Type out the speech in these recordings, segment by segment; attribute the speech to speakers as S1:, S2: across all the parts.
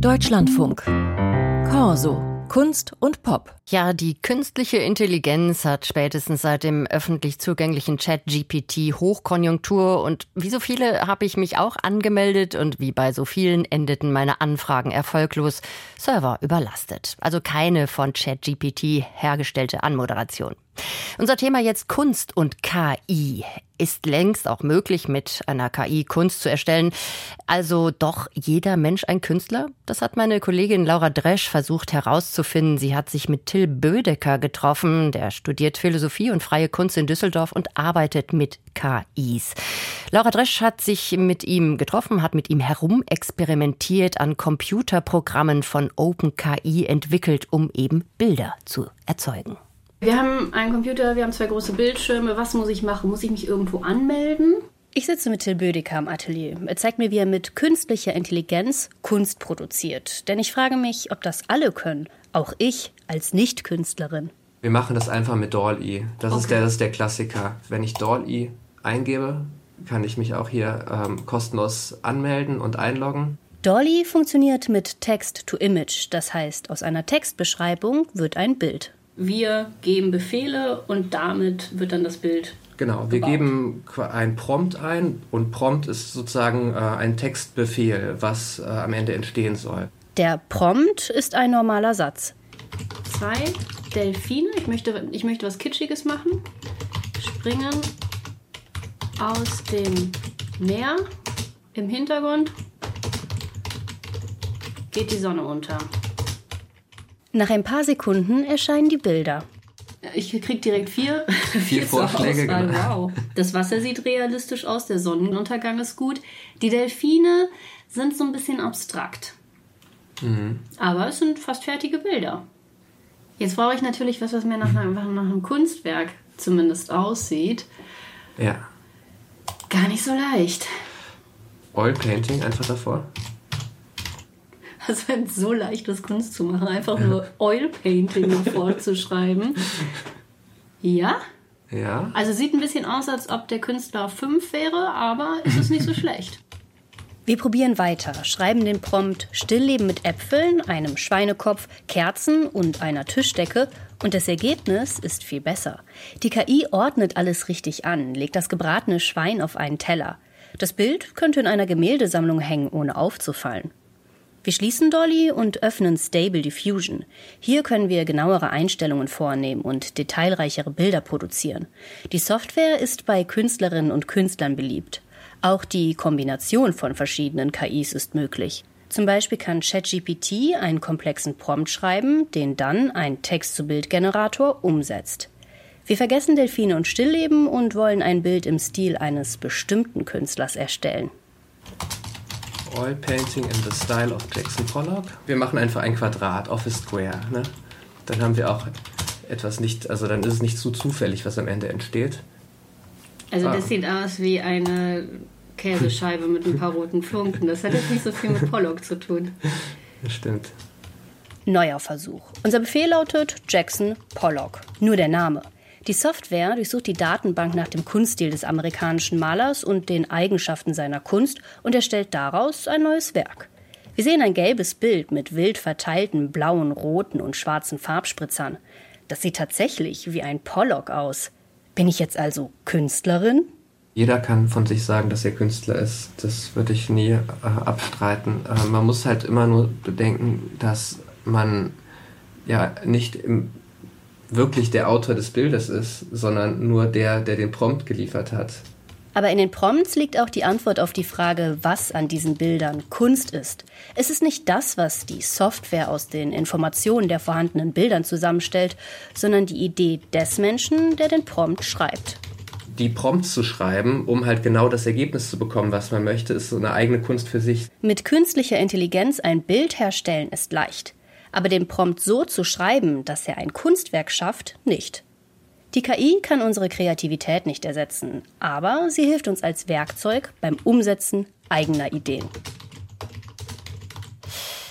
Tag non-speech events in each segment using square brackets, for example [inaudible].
S1: Deutschlandfunk. Corso. Kunst und Pop.
S2: Ja, die künstliche Intelligenz hat spätestens seit dem öffentlich zugänglichen Chat GPT Hochkonjunktur und wie so viele habe ich mich auch angemeldet und wie bei so vielen endeten meine Anfragen erfolglos, Server überlastet. Also keine von Chat GPT hergestellte Anmoderation. Unser Thema jetzt Kunst und KI ist längst auch möglich, mit einer KI Kunst zu erstellen. Also doch jeder Mensch ein Künstler? Das hat meine Kollegin Laura Dresch versucht herauszufinden. Sie hat sich mit Till Bödecker getroffen. Der studiert Philosophie und freie Kunst in Düsseldorf und arbeitet mit KIs. Laura Dresch hat sich mit ihm getroffen, hat mit ihm herumexperimentiert, an Computerprogrammen von OpenKI entwickelt, um eben Bilder zu erzeugen.
S3: Wir haben einen Computer, wir haben zwei große Bildschirme. Was muss ich machen? Muss ich mich irgendwo anmelden?
S4: Ich sitze mit Till Bödecker im Atelier. Er zeigt mir, wie er mit künstlicher Intelligenz Kunst produziert. Denn ich frage mich, ob das alle können. Auch ich als Nicht-Künstlerin.
S5: Wir machen das einfach mit DALL-E. Das, okay. ist der, das ist der Klassiker. Wenn ich DALL-E eingebe, kann ich mich auch hier ähm, kostenlos anmelden und einloggen.
S4: Dolly funktioniert mit Text-to-Image, das heißt, aus einer Textbeschreibung wird ein Bild.
S3: Wir geben Befehle und damit wird dann das Bild.
S5: Genau, wir gebaut. geben ein Prompt ein und Prompt ist sozusagen äh, ein Textbefehl, was äh, am Ende entstehen soll.
S4: Der Prompt ist ein normaler Satz.
S3: Zwei Delfine, ich möchte, ich möchte was Kitschiges machen, springen aus dem Meer. Im Hintergrund geht die Sonne unter.
S4: Nach ein paar Sekunden erscheinen die Bilder.
S3: Ich krieg direkt vier,
S5: vier [laughs] Vorschläge.
S3: Genau. Wow. Das Wasser sieht realistisch aus, der Sonnenuntergang ist gut. Die Delfine sind so ein bisschen abstrakt. Mhm. Aber es sind fast fertige Bilder. Jetzt brauche ich natürlich was, was mir nach, nach, nach einem Kunstwerk zumindest aussieht.
S5: Ja.
S3: Gar nicht so leicht.
S5: Oil Painting einfach davor?
S3: Das wäre so leicht, das Kunst zu machen. Einfach nur Oil Painting [laughs] vorzuschreiben. Ja?
S5: Ja.
S3: Also sieht ein bisschen aus, als ob der Künstler fünf wäre, aber es ist nicht so [laughs] schlecht.
S4: Wir probieren weiter, schreiben den Prompt Stillleben mit Äpfeln, einem Schweinekopf, Kerzen und einer Tischdecke und das Ergebnis ist viel besser. Die KI ordnet alles richtig an, legt das gebratene Schwein auf einen Teller. Das Bild könnte in einer Gemäldesammlung hängen, ohne aufzufallen. Wir schließen Dolly und öffnen Stable Diffusion. Hier können wir genauere Einstellungen vornehmen und detailreichere Bilder produzieren. Die Software ist bei Künstlerinnen und Künstlern beliebt. Auch die Kombination von verschiedenen KIs ist möglich. Zum Beispiel kann ChatGPT einen komplexen Prompt schreiben, den dann ein Text-zu-Bild-Generator umsetzt. Wir vergessen Delfine und Stillleben und wollen ein Bild im Stil eines bestimmten Künstlers erstellen.
S5: Oil Painting in the Style of Jackson Pollock. Wir machen einfach ein Quadrat auf a Square. Ne? Dann haben wir auch etwas nicht, also dann ist es nicht zu zufällig, was am Ende entsteht.
S3: Also das ah. sieht aus wie eine Käsescheibe mit ein paar roten Funken. Das hat jetzt nicht so viel mit Pollock zu tun.
S5: Das stimmt.
S4: Neuer Versuch. Unser Befehl lautet Jackson Pollock. Nur der Name. Die Software durchsucht die Datenbank nach dem Kunststil des amerikanischen Malers und den Eigenschaften seiner Kunst und erstellt daraus ein neues Werk. Wir sehen ein gelbes Bild mit wild verteilten blauen, roten und schwarzen Farbspritzern. Das sieht tatsächlich wie ein Pollock aus. Bin ich jetzt also Künstlerin?
S5: Jeder kann von sich sagen, dass er Künstler ist. Das würde ich nie äh, abstreiten. Äh, man muss halt immer nur bedenken, dass man ja nicht im wirklich der Autor des Bildes ist, sondern nur der, der den Prompt geliefert hat.
S4: Aber in den Prompts liegt auch die Antwort auf die Frage, was an diesen Bildern Kunst ist. Es ist nicht das, was die Software aus den Informationen der vorhandenen Bildern zusammenstellt, sondern die Idee des Menschen, der den Prompt schreibt.
S5: Die Prompts zu schreiben, um halt genau das Ergebnis zu bekommen, was man möchte, ist so eine eigene Kunst für sich.
S4: Mit künstlicher Intelligenz ein Bild herstellen ist leicht aber den Prompt so zu schreiben, dass er ein Kunstwerk schafft, nicht. Die KI kann unsere Kreativität nicht ersetzen, aber sie hilft uns als Werkzeug beim Umsetzen eigener Ideen.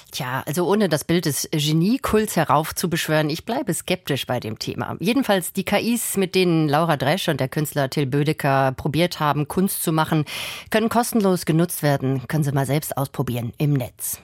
S2: Tja, also ohne das Bild des Geniekults heraufzubeschwören, ich bleibe skeptisch bei dem Thema. Jedenfalls die KIs, mit denen Laura Dresch und der Künstler Till Bödecker probiert haben, Kunst zu machen, können kostenlos genutzt werden. Können Sie mal selbst ausprobieren im Netz.